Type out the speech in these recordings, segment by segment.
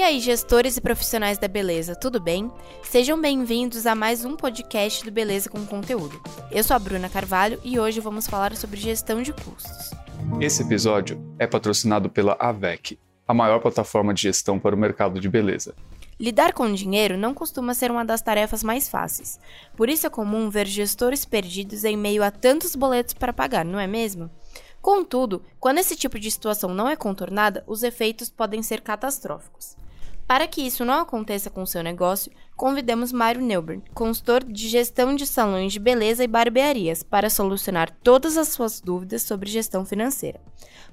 E aí, gestores e profissionais da beleza, tudo bem? Sejam bem-vindos a mais um podcast do Beleza com Conteúdo. Eu sou a Bruna Carvalho e hoje vamos falar sobre gestão de custos. Esse episódio é patrocinado pela AVEC, a maior plataforma de gestão para o mercado de beleza. Lidar com dinheiro não costuma ser uma das tarefas mais fáceis. Por isso é comum ver gestores perdidos em meio a tantos boletos para pagar, não é mesmo? Contudo, quando esse tipo de situação não é contornada, os efeitos podem ser catastróficos. Para que isso não aconteça com o seu negócio, convidamos Mário Neuburn, consultor de gestão de salões de beleza e barbearias, para solucionar todas as suas dúvidas sobre gestão financeira.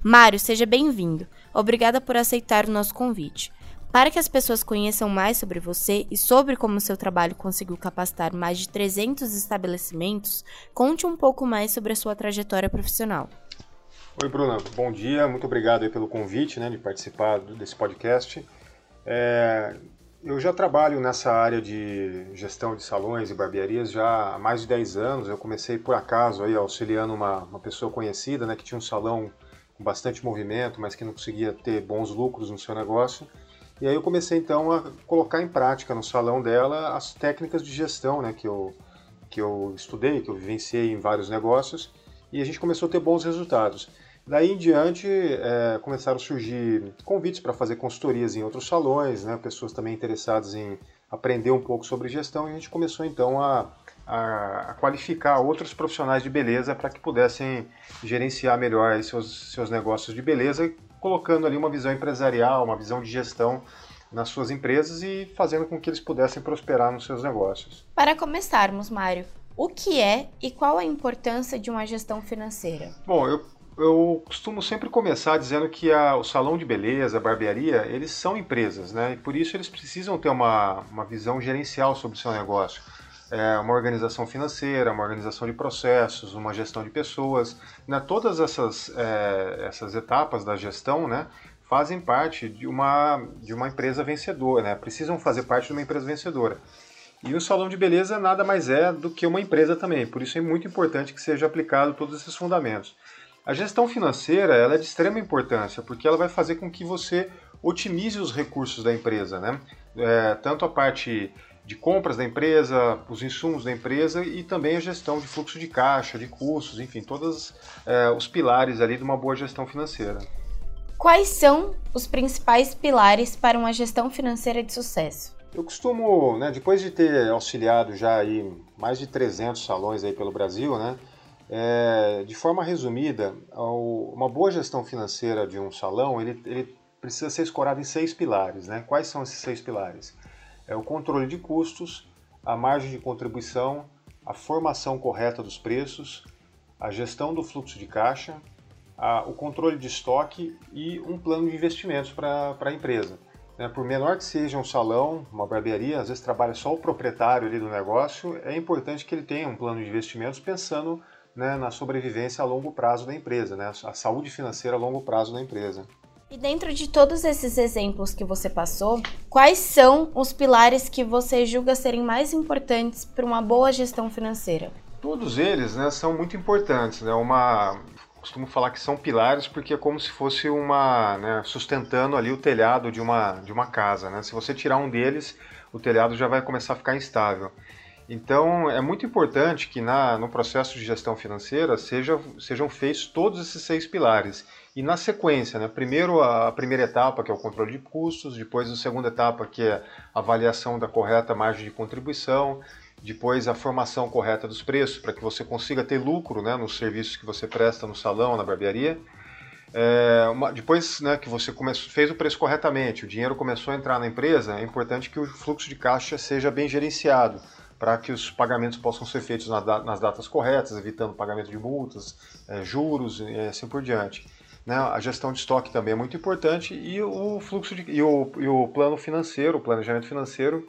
Mário, seja bem-vindo. Obrigada por aceitar o nosso convite. Para que as pessoas conheçam mais sobre você e sobre como seu trabalho conseguiu capacitar mais de 300 estabelecimentos, conte um pouco mais sobre a sua trajetória profissional. Oi, Bruna. Bom dia. Muito obrigado pelo convite né, de participar desse podcast. É, eu já trabalho nessa área de gestão de salões e barbearias já há mais de 10 anos. Eu comecei por acaso aí auxiliando uma, uma pessoa conhecida né, que tinha um salão com bastante movimento, mas que não conseguia ter bons lucros no seu negócio. E aí eu comecei então a colocar em prática no salão dela as técnicas de gestão né, que, eu, que eu estudei, que eu vivenciei em vários negócios, e a gente começou a ter bons resultados. Daí em diante é, começaram a surgir convites para fazer consultorias em outros salões, né, pessoas também interessadas em aprender um pouco sobre gestão e a gente começou então a, a, a qualificar outros profissionais de beleza para que pudessem gerenciar melhor seus, seus negócios de beleza, colocando ali uma visão empresarial, uma visão de gestão nas suas empresas e fazendo com que eles pudessem prosperar nos seus negócios. Para começarmos, Mário, o que é e qual a importância de uma gestão financeira? Bom, eu eu costumo sempre começar dizendo que a, o salão de beleza, a barbearia, eles são empresas, né? E por isso eles precisam ter uma, uma visão gerencial sobre o seu negócio. É, uma organização financeira, uma organização de processos, uma gestão de pessoas. Né? Todas essas, é, essas etapas da gestão né, fazem parte de uma, de uma empresa vencedora, né? precisam fazer parte de uma empresa vencedora. E o salão de beleza nada mais é do que uma empresa também, por isso é muito importante que seja aplicado todos esses fundamentos. A gestão financeira ela é de extrema importância, porque ela vai fazer com que você otimize os recursos da empresa, né? É, tanto a parte de compras da empresa, os insumos da empresa e também a gestão de fluxo de caixa, de custos, enfim, todos é, os pilares ali de uma boa gestão financeira. Quais são os principais pilares para uma gestão financeira de sucesso? Eu costumo, né, depois de ter auxiliado já aí mais de 300 salões aí pelo Brasil, né, é, de forma resumida, uma boa gestão financeira de um salão ele, ele precisa ser escorado em seis pilares. Né? Quais são esses seis pilares? É o controle de custos, a margem de contribuição, a formação correta dos preços, a gestão do fluxo de caixa, a, o controle de estoque e um plano de investimentos para a empresa. Né? Por menor que seja um salão, uma barbearia, às vezes trabalha só o proprietário ali do negócio, é importante que ele tenha um plano de investimentos pensando né, na sobrevivência a longo prazo da empresa, né, a saúde financeira a longo prazo da empresa. E dentro de todos esses exemplos que você passou, quais são os pilares que você julga serem mais importantes para uma boa gestão financeira? Todos eles né, são muito importantes. Né? Uma, costumo falar que são pilares porque é como se fosse uma né, sustentando ali o telhado de uma, de uma casa. Né? Se você tirar um deles, o telhado já vai começar a ficar instável. Então, é muito importante que na, no processo de gestão financeira seja, sejam feitos todos esses seis pilares. E na sequência, né? primeiro a, a primeira etapa, que é o controle de custos, depois a segunda etapa, que é a avaliação da correta margem de contribuição, depois a formação correta dos preços, para que você consiga ter lucro né, nos serviços que você presta no salão, na barbearia. É, uma, depois né, que você começou, fez o preço corretamente, o dinheiro começou a entrar na empresa, é importante que o fluxo de caixa seja bem gerenciado para que os pagamentos possam ser feitos nas datas corretas, evitando pagamento de multas, é, juros e assim por diante. Né? A gestão de estoque também é muito importante e o fluxo de, e, o, e o plano financeiro, o planejamento financeiro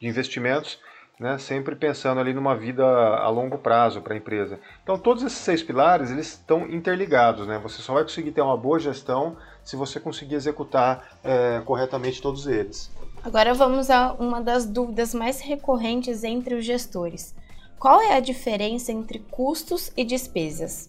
de investimentos, né? sempre pensando ali numa vida a longo prazo para a empresa. Então todos esses seis pilares eles estão interligados. Né? Você só vai conseguir ter uma boa gestão se você conseguir executar é, corretamente todos eles. Agora vamos a uma das dúvidas mais recorrentes entre os gestores. Qual é a diferença entre custos e despesas?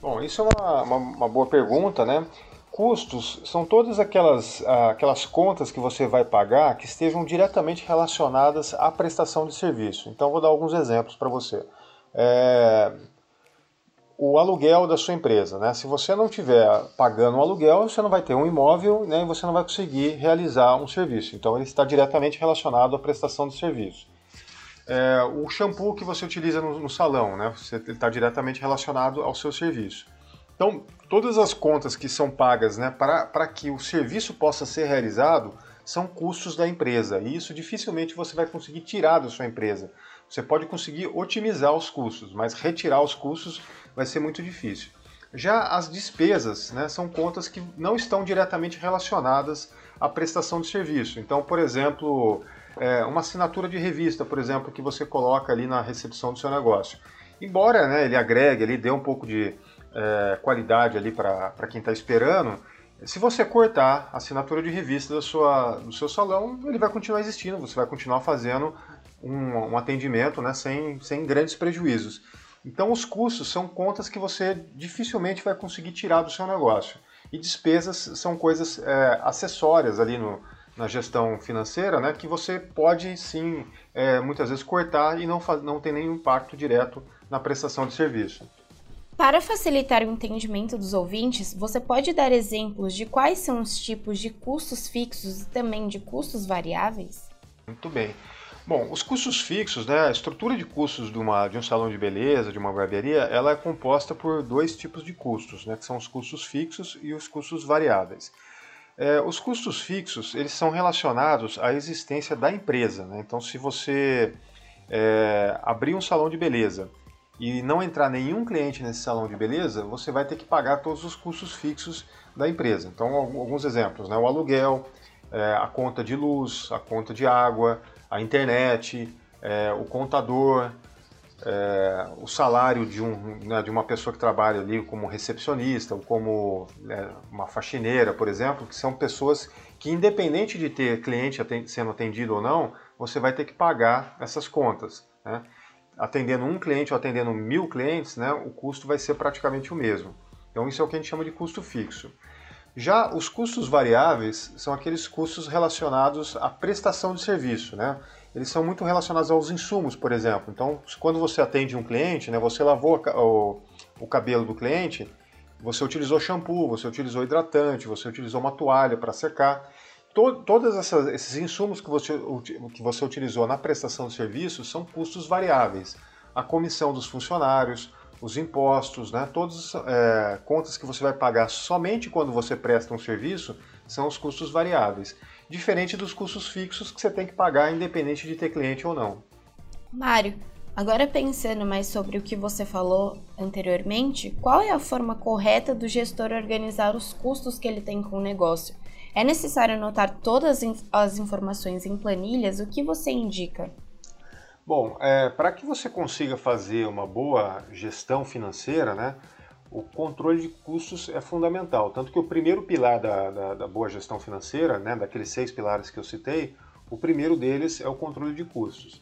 Bom, isso é uma, uma, uma boa pergunta, né? custos são todas aquelas, aquelas contas que você vai pagar que estejam diretamente relacionadas à prestação de serviço. Então, vou dar alguns exemplos para você. É, o aluguel da sua empresa. Né? Se você não estiver pagando o aluguel, você não vai ter um imóvel né, e você não vai conseguir realizar um serviço. Então, ele está diretamente relacionado à prestação de serviço. É, o shampoo que você utiliza no, no salão, né? Você está diretamente relacionado ao seu serviço. Então, todas as contas que são pagas né, para que o serviço possa ser realizado são custos da empresa. E isso dificilmente você vai conseguir tirar da sua empresa. Você pode conseguir otimizar os custos, mas retirar os custos vai ser muito difícil. Já as despesas né, são contas que não estão diretamente relacionadas à prestação de serviço. Então, por exemplo, é, uma assinatura de revista, por exemplo, que você coloca ali na recepção do seu negócio. Embora né, ele agregue, ele dê um pouco de é, qualidade ali para quem está esperando, se você cortar a assinatura de revista da sua, do seu salão, ele vai continuar existindo, você vai continuar fazendo um, um atendimento né, sem, sem grandes prejuízos. Então, os custos são contas que você dificilmente vai conseguir tirar do seu negócio. E despesas são coisas é, acessórias ali no, na gestão financeira, né, que você pode sim, é, muitas vezes, cortar e não, não ter nenhum impacto direto na prestação de serviço. Para facilitar o entendimento dos ouvintes, você pode dar exemplos de quais são os tipos de custos fixos e também de custos variáveis? Muito bem. Bom, os custos fixos, né, a estrutura de custos de, uma, de um salão de beleza, de uma barbearia, ela é composta por dois tipos de custos, né, que são os custos fixos e os custos variáveis. É, os custos fixos, eles são relacionados à existência da empresa. Né? Então, se você é, abrir um salão de beleza e não entrar nenhum cliente nesse salão de beleza, você vai ter que pagar todos os custos fixos da empresa. Então, alguns exemplos, né? o aluguel, é, a conta de luz, a conta de água, a internet, é, o contador, é, o salário de, um, né, de uma pessoa que trabalha ali como recepcionista ou como né, uma faxineira, por exemplo, que são pessoas que, independente de ter cliente sendo atendido ou não, você vai ter que pagar essas contas. Né? atendendo um cliente ou atendendo mil clientes, né, o custo vai ser praticamente o mesmo. Então isso é o que a gente chama de custo fixo. Já os custos variáveis são aqueles custos relacionados à prestação de serviço, né? Eles são muito relacionados aos insumos, por exemplo. Então, quando você atende um cliente, né, você lavou o, o cabelo do cliente, você utilizou shampoo, você utilizou hidratante, você utilizou uma toalha para secar to, todos esses insumos que você, que você utilizou na prestação de serviço são custos variáveis. A comissão dos funcionários, os impostos, né, todas é, contas que você vai pagar somente quando você presta um serviço são os custos variáveis. Diferente dos custos fixos que você tem que pagar independente de ter cliente ou não. Mário, agora pensando mais sobre o que você falou anteriormente, qual é a forma correta do gestor organizar os custos que ele tem com o negócio? É necessário anotar todas as informações em planilhas? O que você indica? Bom, é, para que você consiga fazer uma boa gestão financeira, né, o controle de custos é fundamental. Tanto que o primeiro pilar da, da, da boa gestão financeira, né, daqueles seis pilares que eu citei, o primeiro deles é o controle de custos.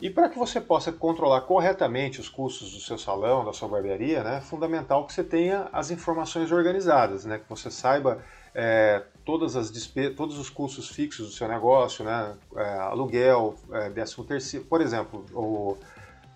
E para que você possa controlar corretamente os custos do seu salão, da sua barbearia, né, é fundamental que você tenha as informações organizadas, né, que você saiba é, todas as todos os custos fixos do seu negócio, né? É, aluguel, é, décimo terceiro, por exemplo, o,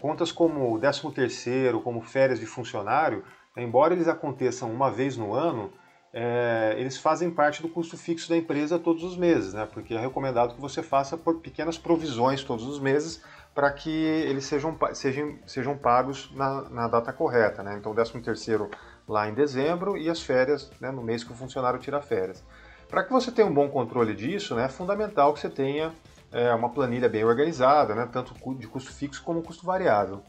contas como décimo terceiro, como férias de funcionário, embora eles aconteçam uma vez no ano, é, eles fazem parte do custo fixo da empresa todos os meses, né? Porque é recomendado que você faça por pequenas provisões todos os meses para que eles sejam, sejam, sejam pagos na, na data correta, né? Então, décimo terceiro lá em dezembro e as férias né, no mês que o funcionário tira férias. Para que você tenha um bom controle disso, né, é fundamental que você tenha é, uma planilha bem organizada, né, tanto de custo fixo como custo variável.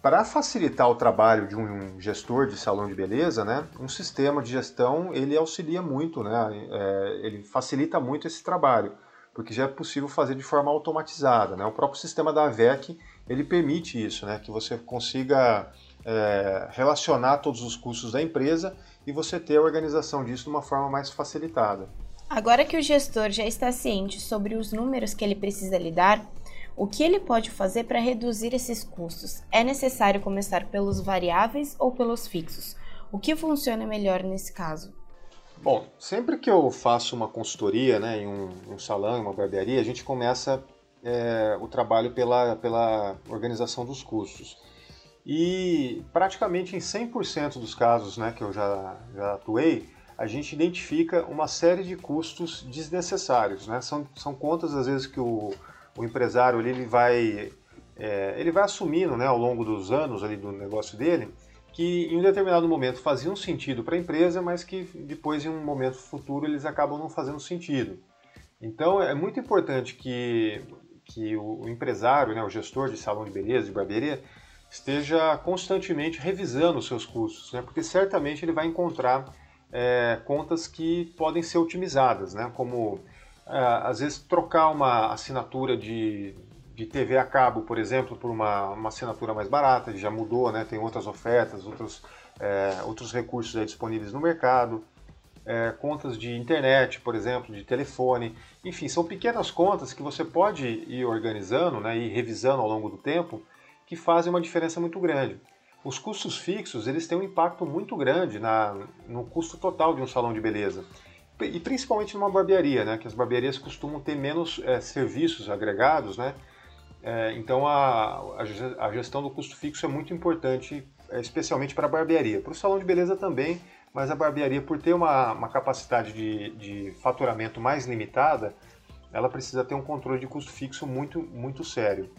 Para facilitar o trabalho de um gestor de salão de beleza, né, um sistema de gestão ele auxilia muito, né, é, ele facilita muito esse trabalho, porque já é possível fazer de forma automatizada. Né? O próprio sistema da AVEC ele permite isso, né, que você consiga é, relacionar todos os custos da empresa e você ter a organização disso de uma forma mais facilitada. Agora que o gestor já está ciente sobre os números que ele precisa lidar, o que ele pode fazer para reduzir esses custos? É necessário começar pelos variáveis ou pelos fixos? O que funciona melhor nesse caso? Bom, sempre que eu faço uma consultoria né, em um, um salão, em uma barbearia, a gente começa é, o trabalho pela, pela organização dos custos. E praticamente em 100% dos casos né, que eu já, já atuei, a gente identifica uma série de custos desnecessários. Né? São, são contas, às vezes, que o, o empresário ele, vai, é, ele vai assumindo né, ao longo dos anos ali do negócio dele, que em um determinado momento faziam sentido para a empresa, mas que depois, em um momento futuro, eles acabam não fazendo sentido. Então, é muito importante que, que o empresário, né, o gestor de salão de beleza, de barbearia, esteja constantemente revisando os seus custos, né, porque certamente ele vai encontrar é, contas que podem ser otimizadas, né, como é, às vezes trocar uma assinatura de de TV a cabo, por exemplo, por uma, uma assinatura mais barata, já mudou, né? tem outras ofertas, outros, é, outros recursos disponíveis no mercado, é, contas de internet, por exemplo, de telefone, enfim, são pequenas contas que você pode ir organizando né, e revisando ao longo do tempo, que fazem uma diferença muito grande. Os custos fixos eles têm um impacto muito grande na, no custo total de um salão de beleza e principalmente numa barbearia, né? Que as barbearias costumam ter menos é, serviços agregados, né? É, então a, a, gestão do custo fixo é muito importante, é, especialmente para a barbearia. Para o salão de beleza também, mas a barbearia, por ter uma, uma capacidade de, de faturamento mais limitada, ela precisa ter um controle de custo fixo muito, muito sério.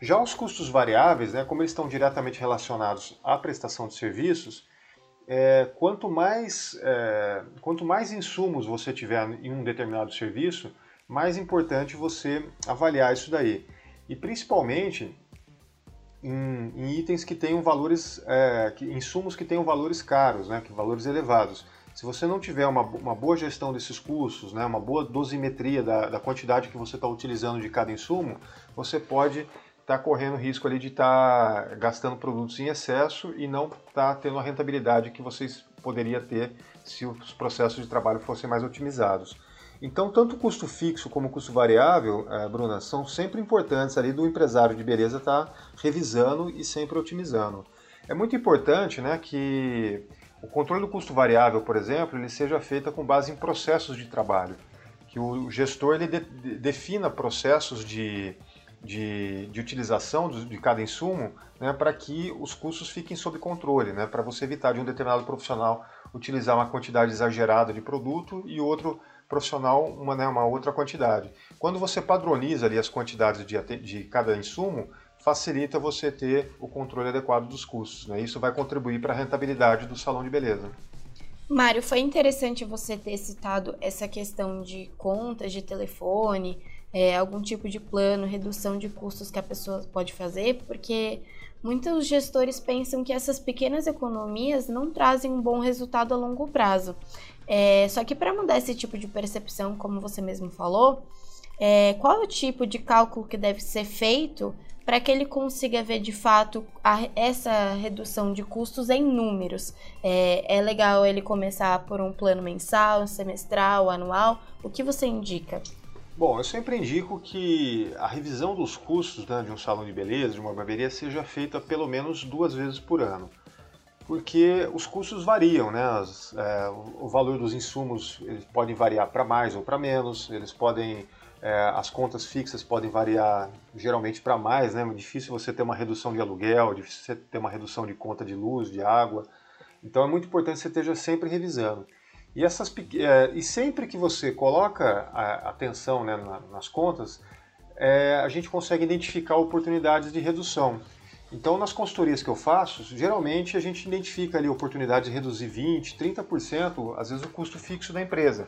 Já os custos variáveis, né, como eles estão diretamente relacionados à prestação de serviços, é, quanto, mais, é, quanto mais insumos você tiver em um determinado serviço, mais importante você avaliar isso daí e principalmente em, em itens que tenham valores, é, que, insumos que tenham valores caros, né, que valores elevados. Se você não tiver uma, uma boa gestão desses custos, né, uma boa dosimetria da, da quantidade que você está utilizando de cada insumo, você pode estar tá correndo risco ali de estar tá gastando produtos em excesso e não estar tá tendo a rentabilidade que vocês poderia ter se os processos de trabalho fossem mais otimizados. Então, tanto o custo fixo como o custo variável, é, Bruna, são sempre importantes ali do empresário de beleza estar tá revisando e sempre otimizando. É muito importante né, que o controle do custo variável, por exemplo, ele seja feito com base em processos de trabalho. Que o gestor ele de, de, defina processos de, de, de utilização de cada insumo né, para que os custos fiquem sob controle, né, para você evitar de um determinado profissional utilizar uma quantidade exagerada de produto e outro profissional uma, né, uma outra quantidade. Quando você padroniza ali as quantidades de, de cada insumo, facilita você ter o controle adequado dos custos. Né? Isso vai contribuir para a rentabilidade do salão de beleza. Mário, foi interessante você ter citado essa questão de contas de telefone, é, algum tipo de plano, redução de custos que a pessoa pode fazer, porque muitos gestores pensam que essas pequenas economias não trazem um bom resultado a longo prazo. É, só que para mudar esse tipo de percepção, como você mesmo falou, é, qual o tipo de cálculo que deve ser feito para que ele consiga ver de fato a, essa redução de custos em números? É, é legal ele começar por um plano mensal, semestral, anual? O que você indica? Bom, eu sempre indico que a revisão dos custos né, de um salão de beleza, de uma barbearia, seja feita pelo menos duas vezes por ano porque os custos variam, né? As, é, o valor dos insumos eles podem variar para mais ou para menos, eles podem é, as contas fixas podem variar geralmente para mais, né? É difícil você ter uma redução de aluguel, difícil você ter uma redução de conta de luz, de água. Então é muito importante que você esteja sempre revisando. E, essas, é, e sempre que você coloca a atenção né, nas contas, é, a gente consegue identificar oportunidades de redução. Então, nas consultorias que eu faço, geralmente a gente identifica ali oportunidade de reduzir 20%, 30%, às vezes, o custo fixo da empresa.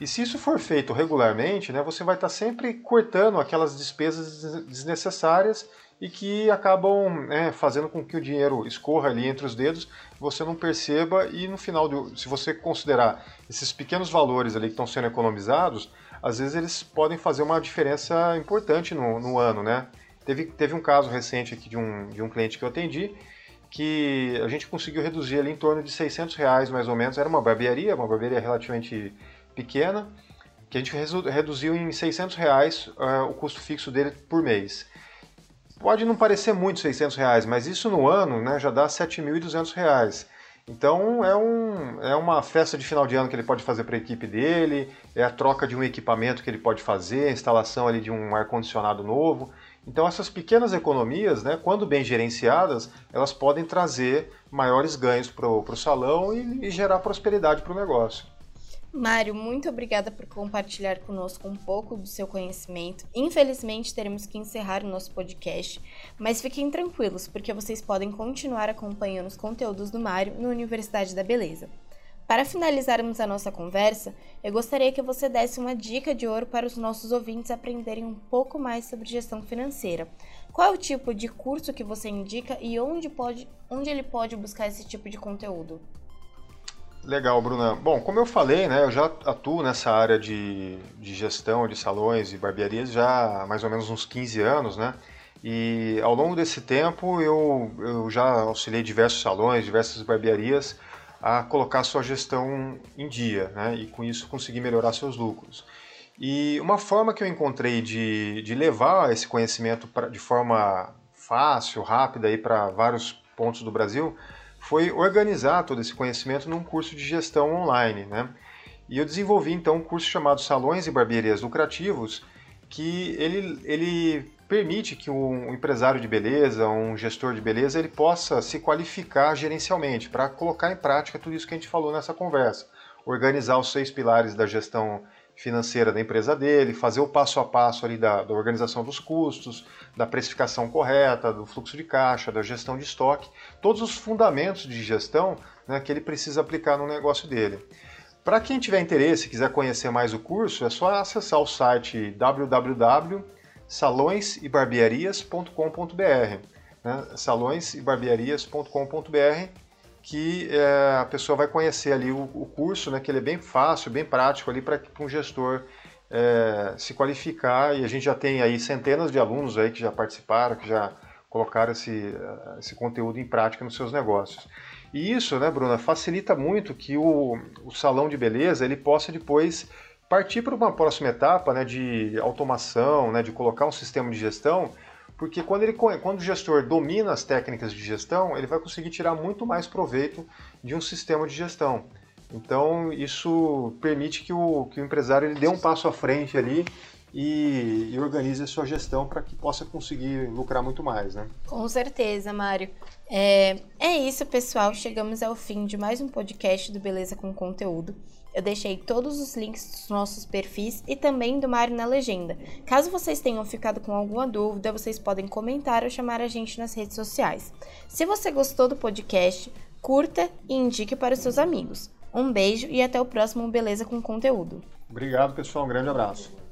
E se isso for feito regularmente, né, você vai estar sempre cortando aquelas despesas desnecessárias e que acabam né, fazendo com que o dinheiro escorra ali entre os dedos, você não perceba e no final, de, se você considerar esses pequenos valores ali que estão sendo economizados, às vezes eles podem fazer uma diferença importante no, no ano, né? Teve, teve um caso recente aqui de um, de um cliente que eu atendi, que a gente conseguiu reduzir ali em torno de 600 reais mais ou menos. Era uma barbearia, uma barbearia relativamente pequena, que a gente reduziu em 600 reais uh, o custo fixo dele por mês. Pode não parecer muito 600 reais, mas isso no ano né, já dá 7.200 reais. Então é, um, é uma festa de final de ano que ele pode fazer para a equipe dele, é a troca de um equipamento que ele pode fazer, a instalação ali de um ar-condicionado novo. Então essas pequenas economias, né, quando bem gerenciadas, elas podem trazer maiores ganhos para o salão e, e gerar prosperidade para o negócio. Mário, muito obrigada por compartilhar conosco um pouco do seu conhecimento. Infelizmente, teremos que encerrar o nosso podcast, mas fiquem tranquilos, porque vocês podem continuar acompanhando os conteúdos do Mário no Universidade da Beleza. Para finalizarmos a nossa conversa, eu gostaria que você desse uma dica de ouro para os nossos ouvintes aprenderem um pouco mais sobre gestão financeira. Qual é o tipo de curso que você indica e onde, pode, onde ele pode buscar esse tipo de conteúdo? Legal, Bruna. Bom, como eu falei, né, eu já atuo nessa área de, de gestão de salões e barbearias já há mais ou menos uns 15 anos, né? E ao longo desse tempo eu, eu já auxiliei diversos salões, diversas barbearias a colocar sua gestão em dia, né? E com isso conseguir melhorar seus lucros. E uma forma que eu encontrei de, de levar esse conhecimento pra, de forma fácil, rápida para vários pontos do Brasil foi organizar todo esse conhecimento num curso de gestão online. Né? E eu desenvolvi então um curso chamado Salões e Barbearias Lucrativos, que ele, ele permite que um empresário de beleza, um gestor de beleza, ele possa se qualificar gerencialmente para colocar em prática tudo isso que a gente falou nessa conversa. Organizar os seis pilares da gestão financeira da empresa dele, fazer o passo a passo ali da, da, organização dos custos, da precificação correta, do fluxo de caixa, da gestão de estoque, todos os fundamentos de gestão né, que ele precisa aplicar no negócio dele. Para quem tiver interesse e quiser conhecer mais o curso, é só acessar o site www.salõesebarbearias.com.br né, salõesebarbearias.com.br que é, a pessoa vai conhecer ali o, o, curso, né, que ele é bem fácil, bem prático ali para um gestor é, se qualificar. E a gente já tem aí centenas de alunos aí que já participaram, que já colocaram esse, esse conteúdo em prática nos seus negócios. E isso, né, Bruna, facilita muito que o, o salão de beleza ele possa depois partir para uma próxima etapa né, de automação, né, de colocar um sistema de gestão porque quando, ele, quando o gestor domina as técnicas de gestão, ele vai conseguir tirar muito mais proveito de um sistema de gestão. Então, isso permite que o, que o empresário ele dê um passo à frente ali e, e organize a sua gestão para que possa conseguir lucrar muito mais, né? Com certeza, Mário. É, é isso, pessoal. Chegamos ao fim de mais um podcast do Beleza com Conteúdo. Eu deixei todos os links dos nossos perfis e também do Mário na legenda. Caso vocês tenham ficado com alguma dúvida, vocês podem comentar ou chamar a gente nas redes sociais. Se você gostou do podcast, curta e indique para os seus amigos. Um beijo e até o próximo Beleza com Conteúdo. Obrigado, pessoal. Um grande abraço.